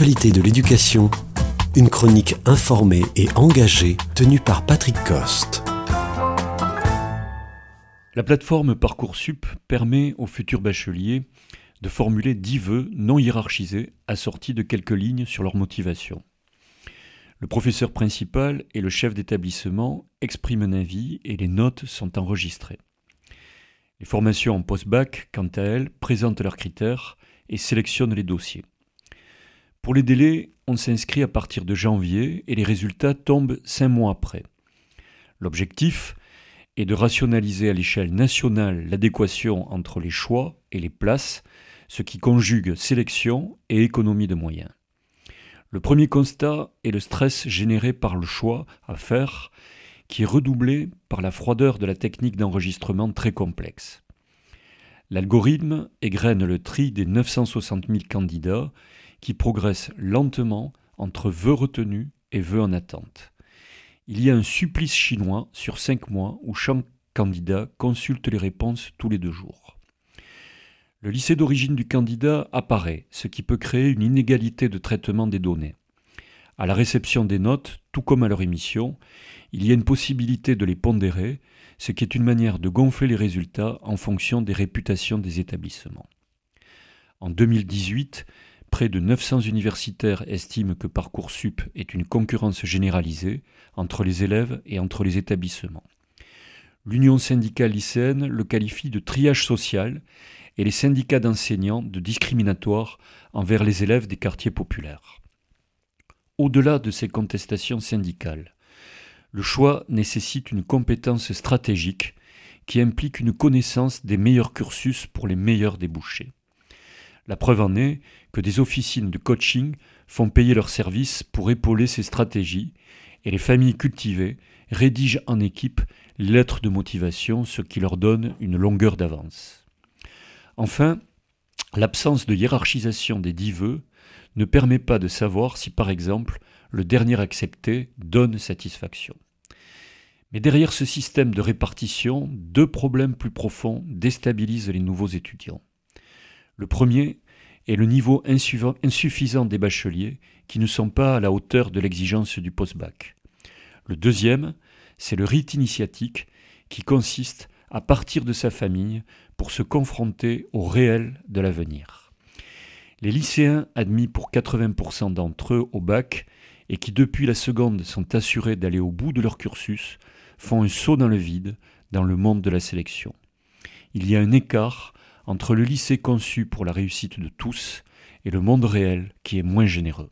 de l'éducation, une chronique informée et engagée tenue par Patrick Coste. La plateforme Parcoursup permet aux futurs bacheliers de formuler 10 vœux non hiérarchisés assortis de quelques lignes sur leur motivation. Le professeur principal et le chef d'établissement expriment un avis et les notes sont enregistrées. Les formations en post-bac, quant à elles, présentent leurs critères et sélectionnent les dossiers. Pour les délais, on s'inscrit à partir de janvier et les résultats tombent cinq mois après. L'objectif est de rationaliser à l'échelle nationale l'adéquation entre les choix et les places, ce qui conjugue sélection et économie de moyens. Le premier constat est le stress généré par le choix à faire, qui est redoublé par la froideur de la technique d'enregistrement très complexe. L'algorithme égrène le tri des 960 000 candidats qui progressent lentement entre vœux retenus et vœux en attente. Il y a un supplice chinois sur cinq mois où chaque candidat consulte les réponses tous les deux jours. Le lycée d'origine du candidat apparaît, ce qui peut créer une inégalité de traitement des données. À la réception des notes, tout comme à leur émission, il y a une possibilité de les pondérer, ce qui est une manière de gonfler les résultats en fonction des réputations des établissements. En 2018, Près de 900 universitaires estiment que Parcoursup est une concurrence généralisée entre les élèves et entre les établissements. L'Union syndicale lycéenne le qualifie de triage social et les syndicats d'enseignants de discriminatoire envers les élèves des quartiers populaires. Au-delà de ces contestations syndicales, le choix nécessite une compétence stratégique qui implique une connaissance des meilleurs cursus pour les meilleurs débouchés. La preuve en est que des officines de coaching font payer leurs services pour épauler ces stratégies et les familles cultivées rédigent en équipe lettres de motivation, ce qui leur donne une longueur d'avance. Enfin, l'absence de hiérarchisation des dix vœux ne permet pas de savoir si, par exemple, le dernier accepté donne satisfaction. Mais derrière ce système de répartition, deux problèmes plus profonds déstabilisent les nouveaux étudiants. Le premier est le niveau insuffisant des bacheliers qui ne sont pas à la hauteur de l'exigence du post-bac. Le deuxième, c'est le rite initiatique qui consiste à partir de sa famille pour se confronter au réel de l'avenir. Les lycéens admis pour 80% d'entre eux au bac et qui depuis la seconde sont assurés d'aller au bout de leur cursus font un saut dans le vide dans le monde de la sélection. Il y a un écart entre le lycée conçu pour la réussite de tous et le monde réel qui est moins généreux.